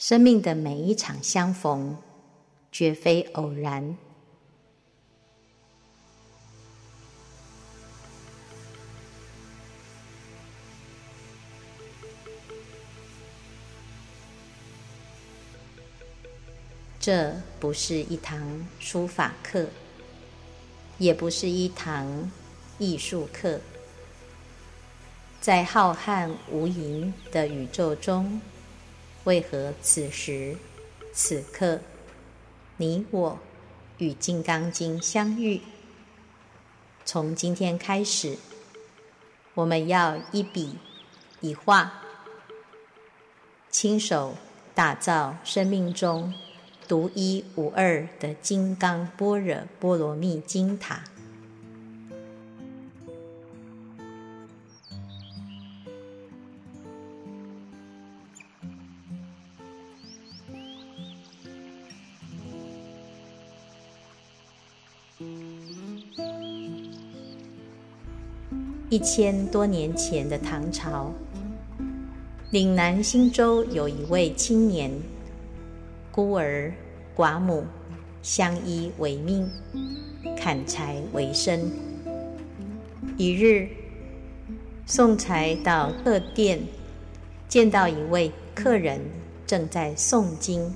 生命的每一场相逢，绝非偶然。这不是一堂书法课，也不是一堂艺术课。在浩瀚无垠的宇宙中，为何此时此刻，你我与《金刚经》相遇？从今天开始，我们要一笔一画，亲手打造生命中独一无二的金刚般若波罗蜜金塔。一千多年前的唐朝，岭南新州有一位青年。孤儿寡母，相依为命，砍柴为生。一日，送柴到客店，见到一位客人正在诵经，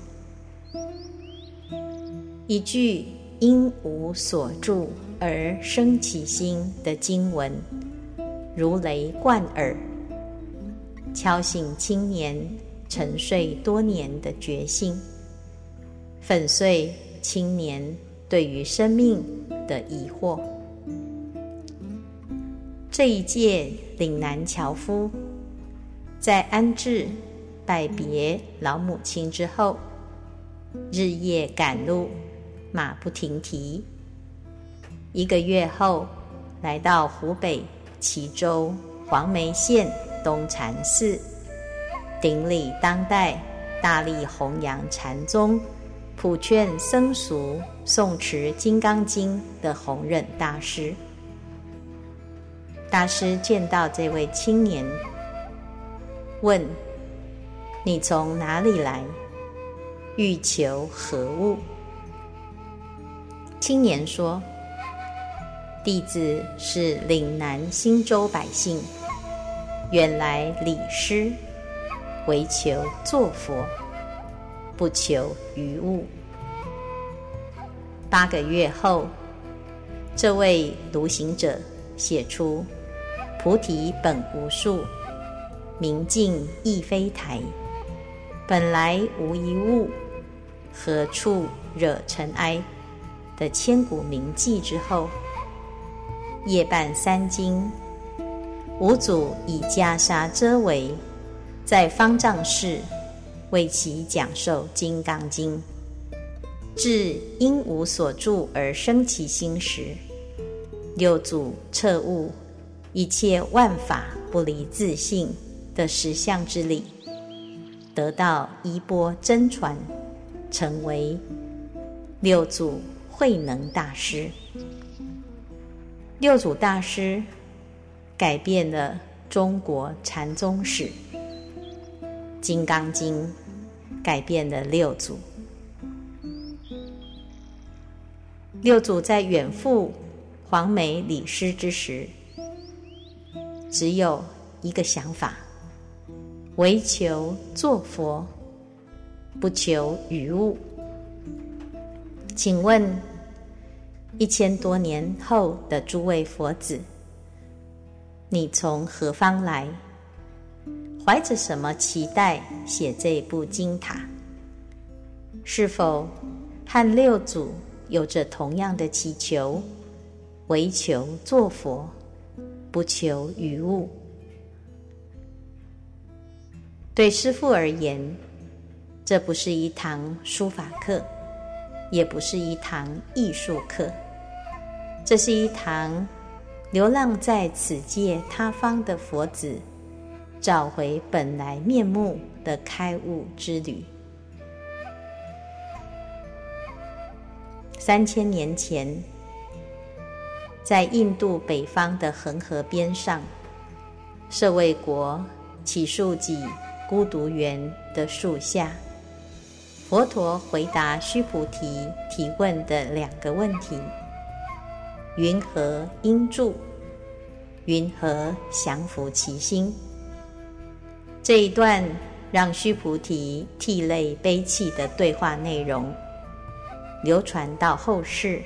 一句“因无所住而生其心”的经文，如雷贯耳，敲醒青年沉睡多年的决心。粉碎青年对于生命的疑惑。这一届岭南樵夫，在安置拜别老母亲之后，日夜赶路，马不停蹄。一个月后，来到湖北齐州黄梅县东禅寺，顶礼当代大力弘扬禅宗。普劝僧俗诵持《金刚经》的弘忍大师，大师见到这位青年，问：“你从哪里来？欲求何物？”青年说：“弟子是岭南新州百姓，远来礼师，唯求作佛。”不求余物。八个月后，这位独行者写出“菩提本无树，明镜亦非台，本来无一物，何处惹尘埃”的千古名偈之后，夜半三更，五祖以袈裟遮围，在方丈室。为其讲授《金刚经》，至因无所住而生其心时，六祖彻悟一切万法不离自性的实相之理，得到衣钵真传，成为六祖慧能大师。六祖大师改变了中国禅宗史。《金刚经》改变了六祖。六祖在远赴黄梅礼师之时，只有一个想法：唯求作佛，不求余物。请问，一千多年后的诸位佛子，你从何方来？怀着什么期待写这部经塔？是否和六祖有着同样的祈求？唯求作佛，不求于物。对师父而言，这不是一堂书法课，也不是一堂艺术课，这是一堂流浪在此界他方的佛子。找回本来面目的开悟之旅。三千年前，在印度北方的恒河边上，舍卫国只树给孤独园的树下，佛陀回答须菩提提问的两个问题：云何应住？云何降伏其心？这一段让须菩提涕泪悲泣的对话内容，流传到后世，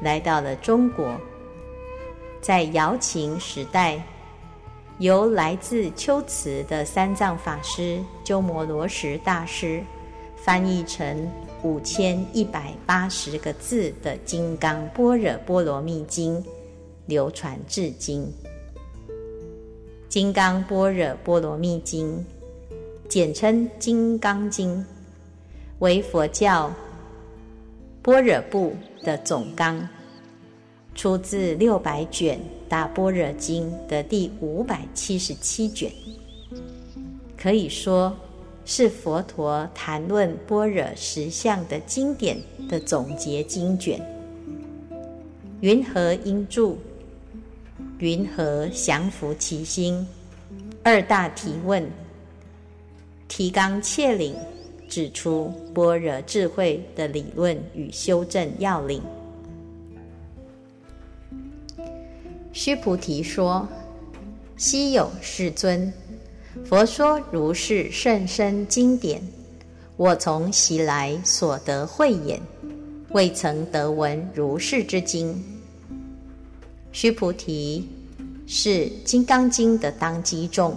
来到了中国。在瑶秦时代，由来自龟兹的三藏法师鸠摩罗什大师翻译成五千一百八十个字的《金刚般若波罗蜜经》，流传至今。《金刚般若波罗蜜经》，简称《金刚经》，为佛教般若部的总纲。出自六百卷《大般若经》的第五百七十七卷，可以说是佛陀谈论般若实相的经典的总结经卷。云何应住？云何降伏其心？二大提问，提纲挈领，指出般若智慧的理论与修正要领。须菩提说：“希有世尊，佛说如是甚深经典，我从昔来所得慧眼，未曾得闻如是之经。”须菩提是《金刚经》的当机众，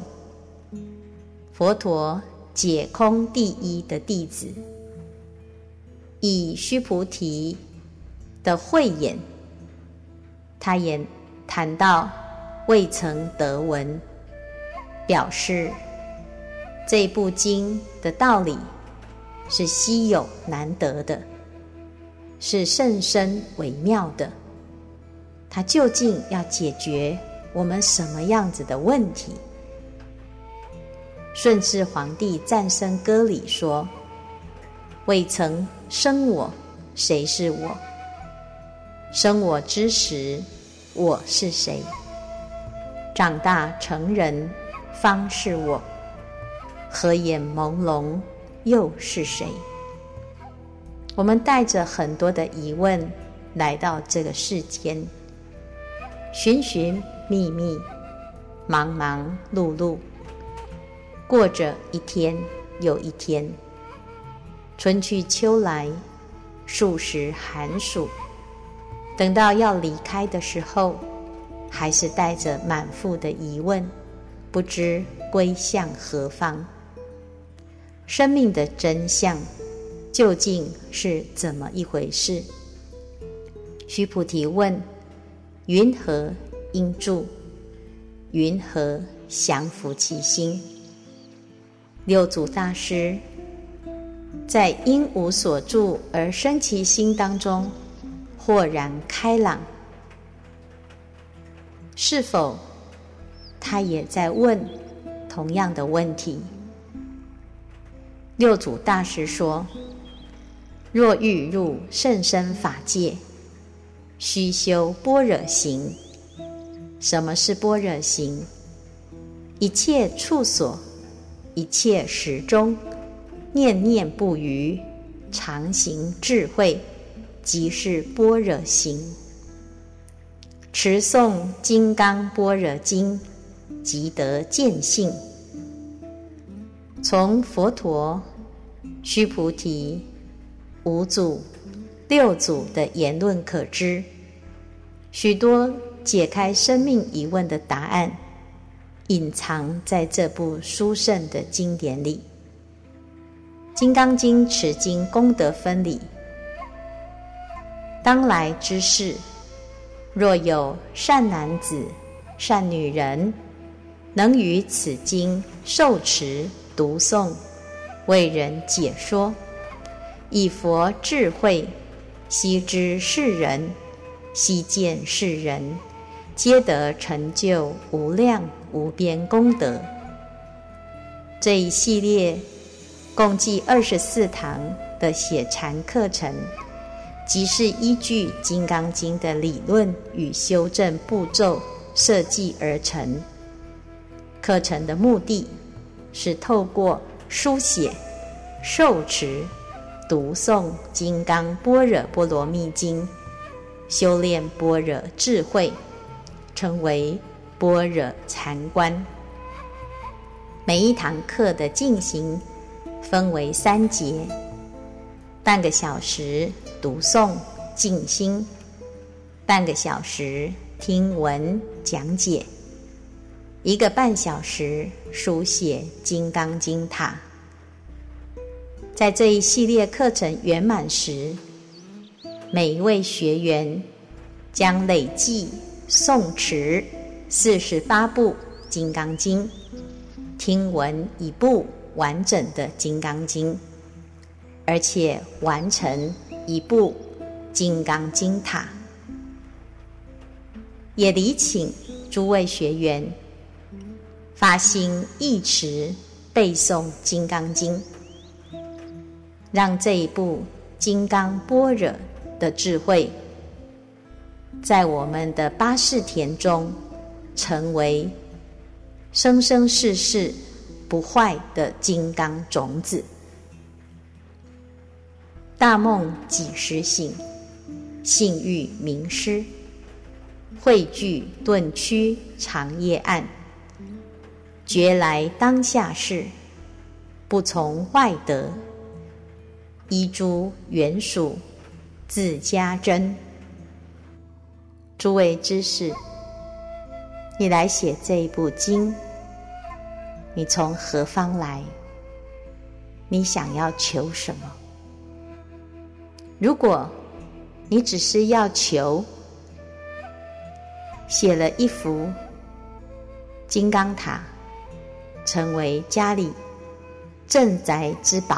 佛陀解空第一的弟子，以须菩提的慧眼，他也。谈到未曾得闻，表示这部经的道理是稀有难得的，是甚深微妙的。它究竟要解决我们什么样子的问题？顺治皇帝赞生歌里说：“未曾生我，谁是我？生我之时。”我是谁？长大成人，方是我。合眼朦胧，又是谁？我们带着很多的疑问来到这个世间，寻寻觅觅，忙忙碌碌，过着一天又一天。春去秋来，数十寒暑。等到要离开的时候，还是带着满腹的疑问，不知归向何方。生命的真相究竟是怎么一回事？须菩提问：云何应住？云何降伏其心？六祖大师在因无所住而生其心当中。豁然开朗，是否他也在问同样的问题？六祖大师说：“若欲入甚深法界，须修般若行。什么是般若行？一切处所，一切时中，念念不渝，常行智慧。”即是般若行，持诵《金刚般若经》，即得见性。从佛陀、须菩提、五祖、六祖的言论可知，许多解开生命疑问的答案，隐藏在这部殊胜的经典里。《金刚经》持经功德分里。当来之世，若有善男子、善女人，能于此经受持、读诵，为人解说，以佛智慧，悉知世人，悉见世人，皆得成就无量无边功德。这一系列共计二十四堂的写禅课程。即是依据《金刚经》的理论与修正步骤设计而成。课程的目的是透过书写、受持、读诵《金刚般若波罗蜜经》，修炼般若智慧，称为般若禅观。每一堂课的进行分为三节：半个小时读诵静心，半个小时听闻讲解，一个半小时书写《金刚经》塔。在这一系列课程圆满时，每一位学员将累计诵持四十八部《金刚经》。听闻一部完整的《金刚经》，而且完成一部《金刚经塔》，也礼请诸位学员发心一持背诵《金刚经》，让这一部金刚般若的智慧，在我们的八识田中成为。生生世世不坏的金刚种子，大梦几时醒？性欲明师，慧具顿曲长夜暗。觉来当下事，不从外得，依诸缘属自家珍。诸位知识，你来写这一部经。你从何方来？你想要求什么？如果你只是要求写了一幅金刚塔，成为家里镇宅之宝；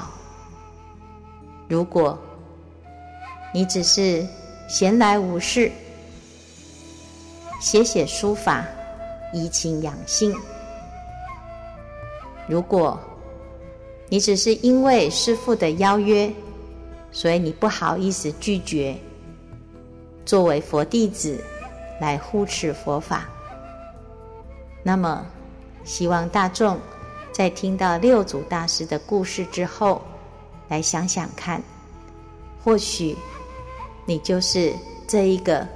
如果你只是闲来无事，写写书法，怡情养性。如果你只是因为师父的邀约，所以你不好意思拒绝，作为佛弟子来护持佛法，那么希望大众在听到六祖大师的故事之后，来想想看，或许你就是这一个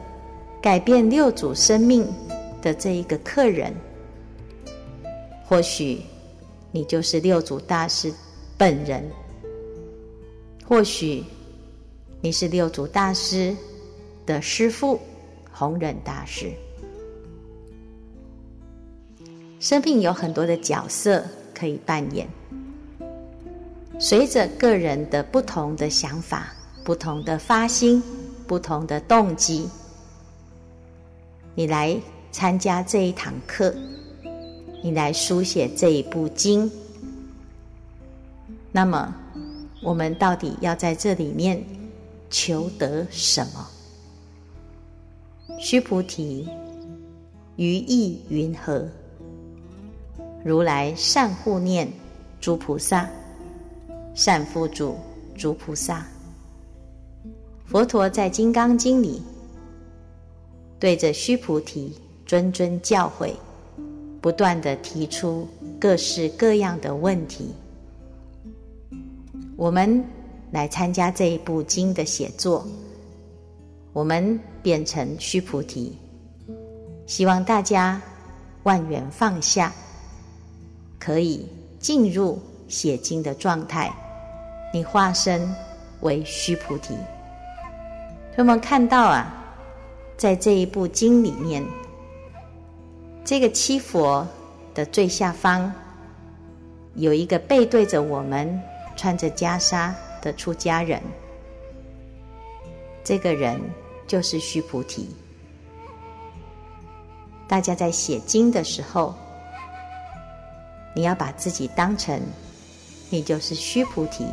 改变六祖生命的这一个客人，或许。你就是六祖大师本人，或许你是六祖大师的师父弘忍大师。生命有很多的角色可以扮演，随着个人的不同的想法、不同的发心、不同的动机，你来参加这一堂课。你来书写这一部经，那么我们到底要在这里面求得什么？须菩提，于意云何？如来善护念诸菩萨，善付嘱诸菩萨。佛陀在《金刚经》里对着须菩提谆谆教诲。不断地提出各式各样的问题，我们来参加这一部经的写作，我们变成须菩提，希望大家万缘放下，可以进入写经的状态，你化身为须菩提。我们看到啊，在这一部经里面。这个七佛的最下方，有一个背对着我们、穿着袈裟的出家人。这个人就是须菩提。大家在写经的时候，你要把自己当成你就是须菩提。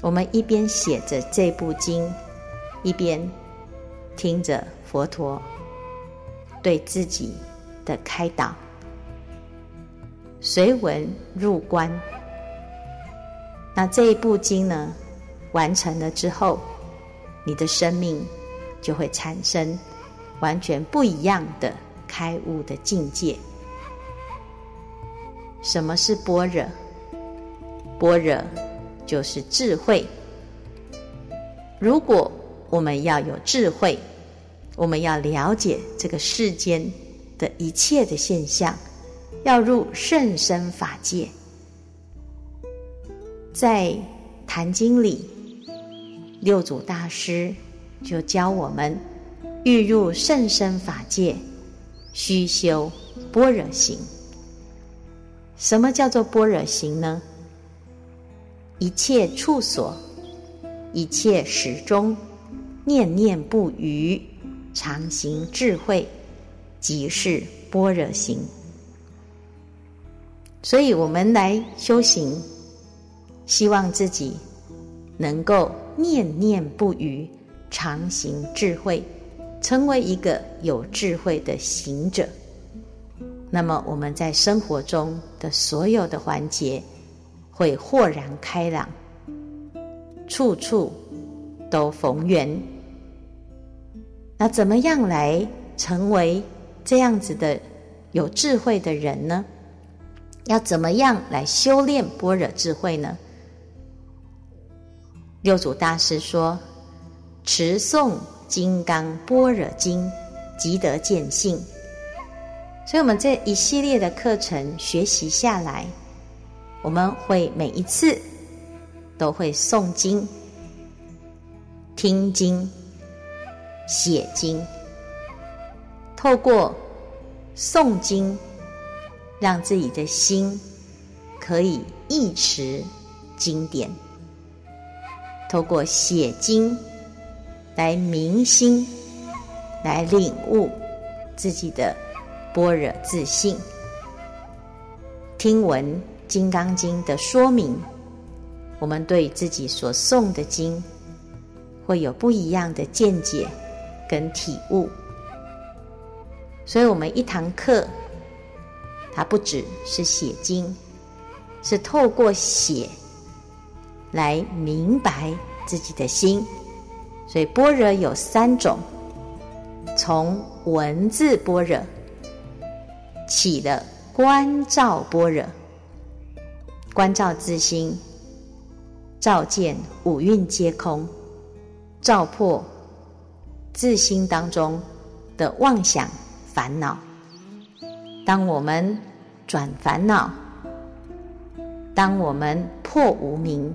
我们一边写着这部经，一边听着佛陀。对自己的开导，随文入观。那这一部经呢，完成了之后，你的生命就会产生完全不一样的开悟的境界。什么是般若？般若就是智慧。如果我们要有智慧，我们要了解这个世间的一切的现象，要入甚深法界。在《坛经》里，六祖大师就教我们：欲入甚深法界，须修般若行。什么叫做般若行呢？一切处所，一切始终，念念不渝，常行智慧，即是般若行。所以，我们来修行。希望自己能够念念不渝，常行智慧，成为一个有智慧的行者。那么我们在生活中的所有的环节会豁然开朗，处处都逢缘。那怎么样来成为这样子的有智慧的人呢？要怎么样来修炼般若智慧呢？六祖大师说：“持诵金刚般若经，即得见性。”所以，我们这一系列的课程学习下来，我们会每一次都会诵经、听经、写经，透过诵经，让自己的心可以忆持经典。透过写经来明心，来领悟自己的般若自信。听闻《金刚经》的说明，我们对自己所诵的经会有不一样的见解跟体悟。所以，我们一堂课，它不只是写经，是透过写。来明白自己的心，所以般若有三种：从文字般若起的观照般若，观照自心，照见五蕴皆空，照破自心当中的妄想烦恼。当我们转烦恼，当我们破无明。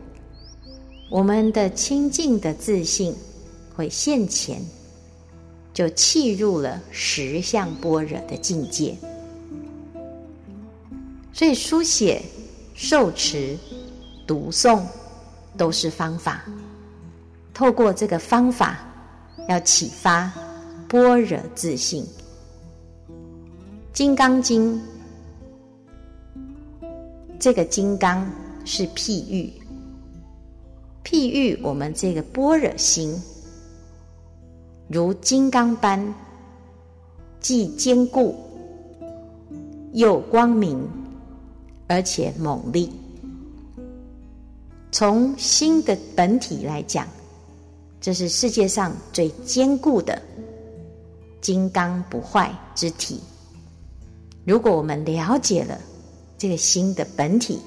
我们的清净的自信会现前，就契入了实相般若的境界。所以书写、受持、读诵都是方法。透过这个方法，要启发般若自信。《金刚经》这个“金刚”是譬喻。譬喻我们这个般若心，如金刚般，既坚固又光明，而且猛力。从心的本体来讲，这是世界上最坚固的金刚不坏之体。如果我们了解了这个心的本体，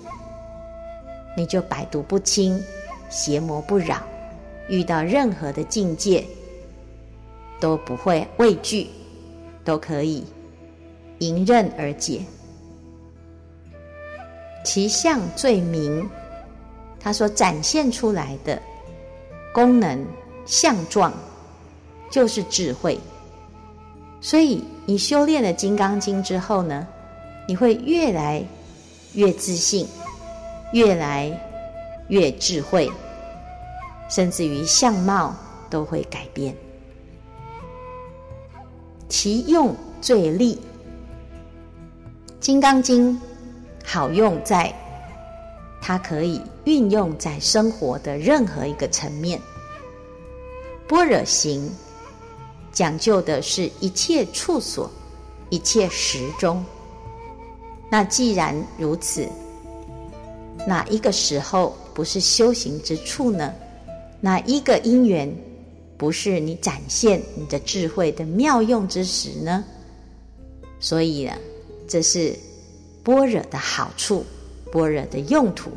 你就百毒不侵。邪魔不扰，遇到任何的境界都不会畏惧，都可以迎刃而解。其相最明，它所展现出来的功能相状，就是智慧。所以，你修炼了《金刚经》之后呢，你会越来越自信，越来。越智慧，甚至于相貌都会改变。其用最利，《金刚经》好用在它可以运用在生活的任何一个层面。般若行讲究的是一切处所、一切时中。那既然如此，哪一个时候不是修行之处呢？哪一个因缘不是你展现你的智慧的妙用之时呢？所以呢，这是般若的好处，般若的用途。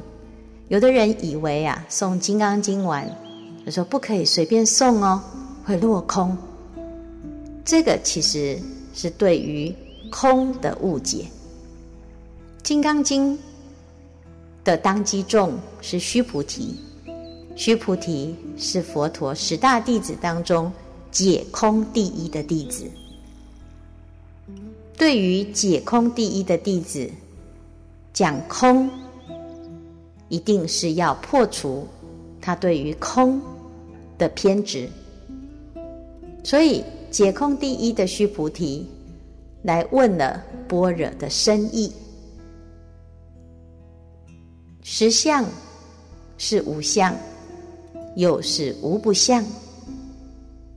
有的人以为啊，送《金刚经》完，就说不可以随便送哦，会落空。这个其实是对于空的误解。《金刚经》的当机众是须菩提，须菩提是佛陀十大弟子当中解空第一的弟子。对于解空第一的弟子，讲空，一定是要破除他对于空的偏执。所以，解空第一的须菩提来问了般若的深意。实相是无相，又是无不相。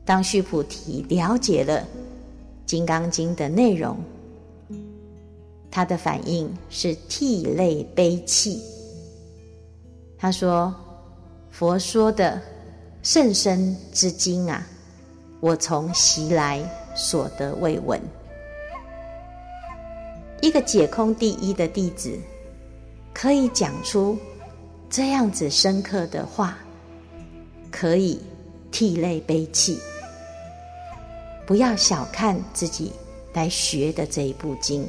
当须菩提了解了《金刚经》的内容，他的反应是涕泪悲泣。他说：“佛说的甚深之经啊，我从习来所得未闻。”一个解空第一的弟子。可以讲出这样子深刻的话，可以涕泪悲泣。不要小看自己来学的这一部经，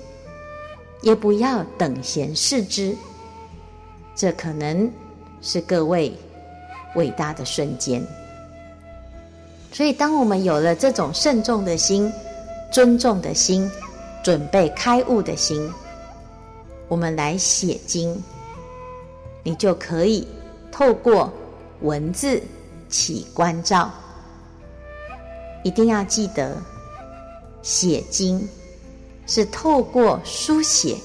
也不要等闲视之。这可能是各位伟大的瞬间。所以，当我们有了这种慎重的心、尊重的心、准备开悟的心。我们来写经，你就可以透过文字起关照。一定要记得，写经是透过书写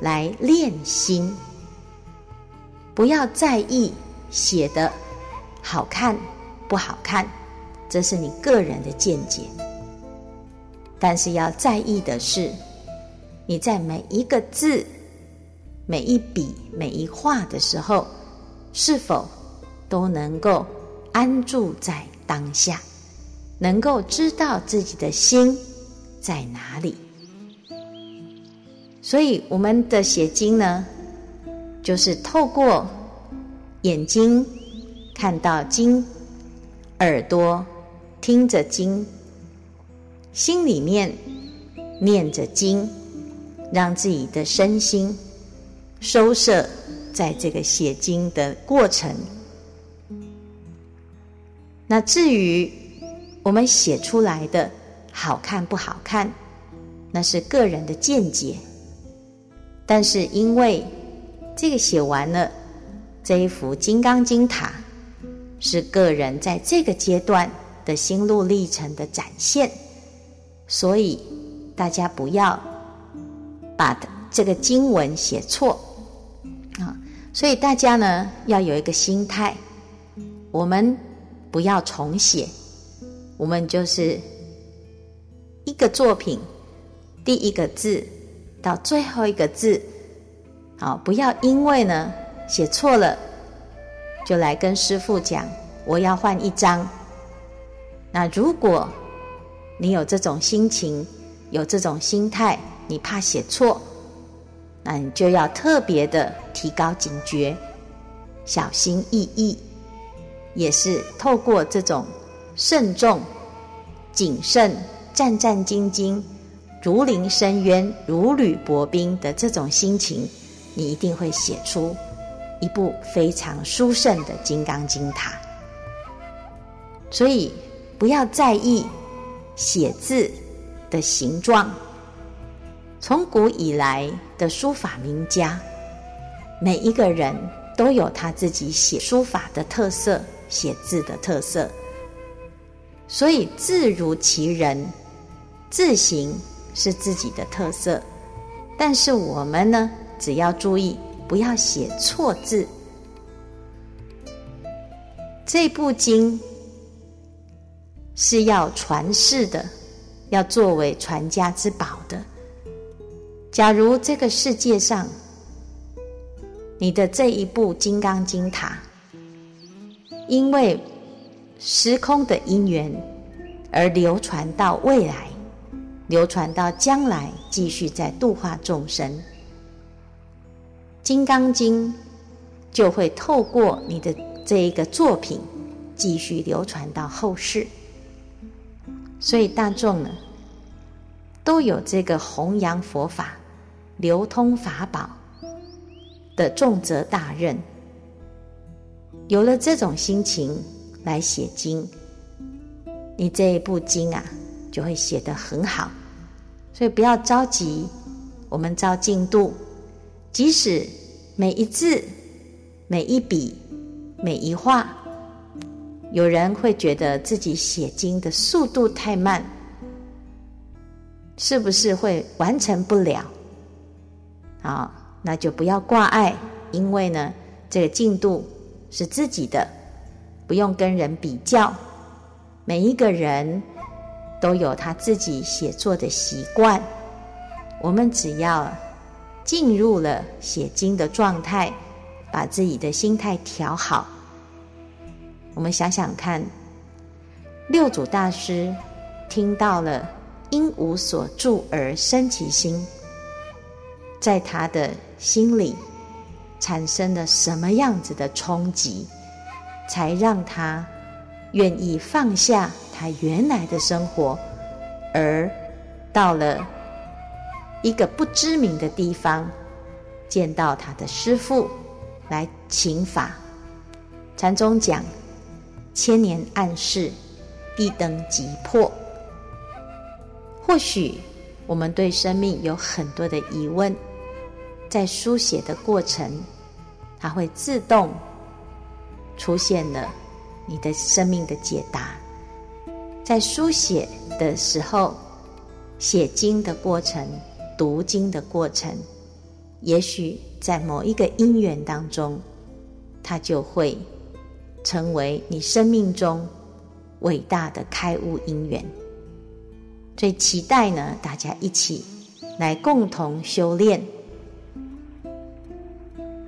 来练心，不要在意写的好看不好看，这是你个人的见解。但是要在意的是。你在每一个字、每一笔、每一画的时候，是否都能够安住在当下，能够知道自己的心在哪里？所以，我们的写经呢，就是透过眼睛看到经，耳朵听着经，心里面念着经。让自己的身心收摄在这个写经的过程。那至于我们写出来的好看不好看，那是个人的见解。但是因为这个写完了这一幅《金刚经》塔，是个人在这个阶段的心路历程的展现，所以大家不要。把这个经文写错啊，所以大家呢要有一个心态，我们不要重写，我们就是一个作品，第一个字到最后一个字，好，不要因为呢写错了，就来跟师父讲，我要换一张。那如果你有这种心情，有这种心态。你怕写错，那你就要特别的提高警觉，小心翼翼，也是透过这种慎重、谨慎、战战兢兢、如临深渊、如履薄冰的这种心情，你一定会写出一部非常殊胜的《金刚经》塔。所以，不要在意写字的形状。从古以来的书法名家，每一个人都有他自己写书法的特色，写字的特色。所以字如其人，字形是自己的特色。但是我们呢，只要注意不要写错字。这部经是要传世的，要作为传家之宝的。假如这个世界上，你的这一部《金刚经》塔，因为时空的因缘而流传到未来，流传到将来，继续在度化众生，《金刚经》就会透过你的这一个作品继续流传到后世。所以大众呢，都有这个弘扬佛法、流通法宝的重责大任。有了这种心情来写经，你这一部经啊，就会写得很好。所以不要着急，我们照进度，即使每一字、每一笔、每一画，有人会觉得自己写经的速度太慢，是不是会完成不了？啊，那就不要挂碍，因为呢，这个进度是自己的，不用跟人比较。每一个人。都有他自己写作的习惯，我们只要进入了写经的状态，把自己的心态调好。我们想想看，六祖大师听到了“应无所住而生其心”，在他的心里产生了什么样子的冲击，才让他愿意放下他原来的生活，而到了一个不知名的地方，见到他的师父来请法。禅宗讲：千年暗示，一灯即破。或许我们对生命有很多的疑问，在书写的过程，它会自动出现了你的生命的解答。在书写的时候，写经的过程、读经的过程，也许在某一个因缘当中，它就会成为你生命中伟大的开悟因缘。所以期待呢，大家一起来共同修炼。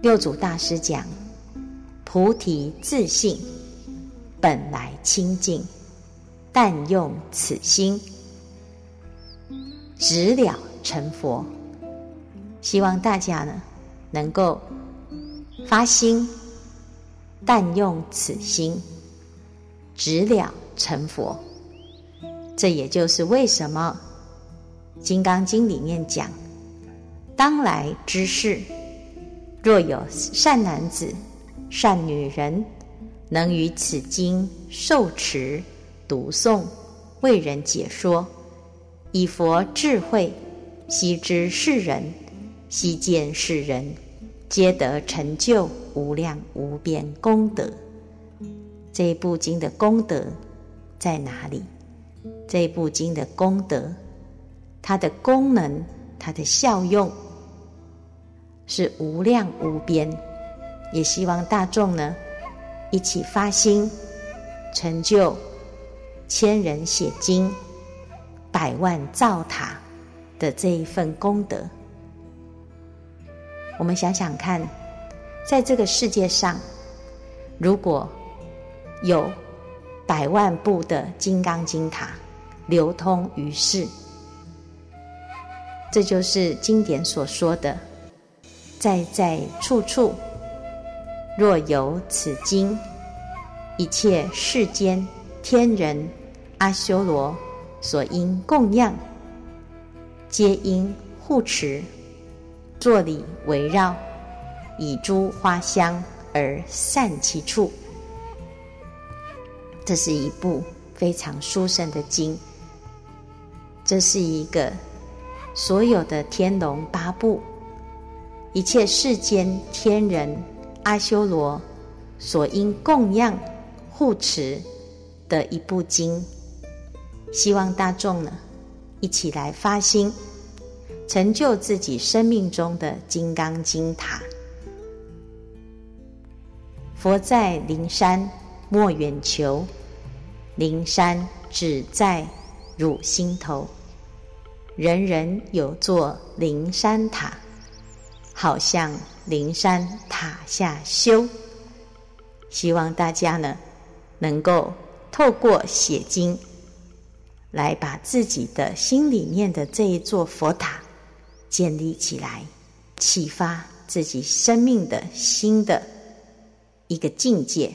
六祖大师讲：菩提自性本来清净。但用此心，直了成佛。希望大家呢，能够发心，但用此心，直了成佛。这也就是为什么《金刚经》里面讲：当来之事，若有善男子、善女人，能于此经受持。读诵，为人解说，以佛智慧，悉知世人，悉见世人，皆得成就无量无边功德。这一部经的功德在哪里？这一部经的功德，它的功能，它的效用是无量无边。也希望大众呢，一起发心成就。千人写经，百万造塔的这一份功德，我们想想看，在这个世界上，如果有百万部的金刚经塔流通于世，这就是经典所说的“在在处处，若有此经，一切世间”。天人阿修罗所应供养，皆应护持，作礼围绕，以诸花香而散其处。这是一部非常殊胜的经。这是一个所有的天龙八部，一切世间天人阿修罗所应供养护持。的一部经，希望大众呢一起来发心，成就自己生命中的金刚经塔。佛在灵山莫远求，灵山只在汝心头。人人有座灵山塔，好像灵山塔下修。希望大家呢能够。透过写经，来把自己的心里面的这一座佛塔建立起来，启发自己生命的新的一个境界。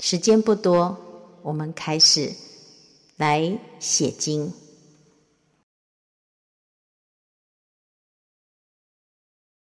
时间不多，我们开始来写经。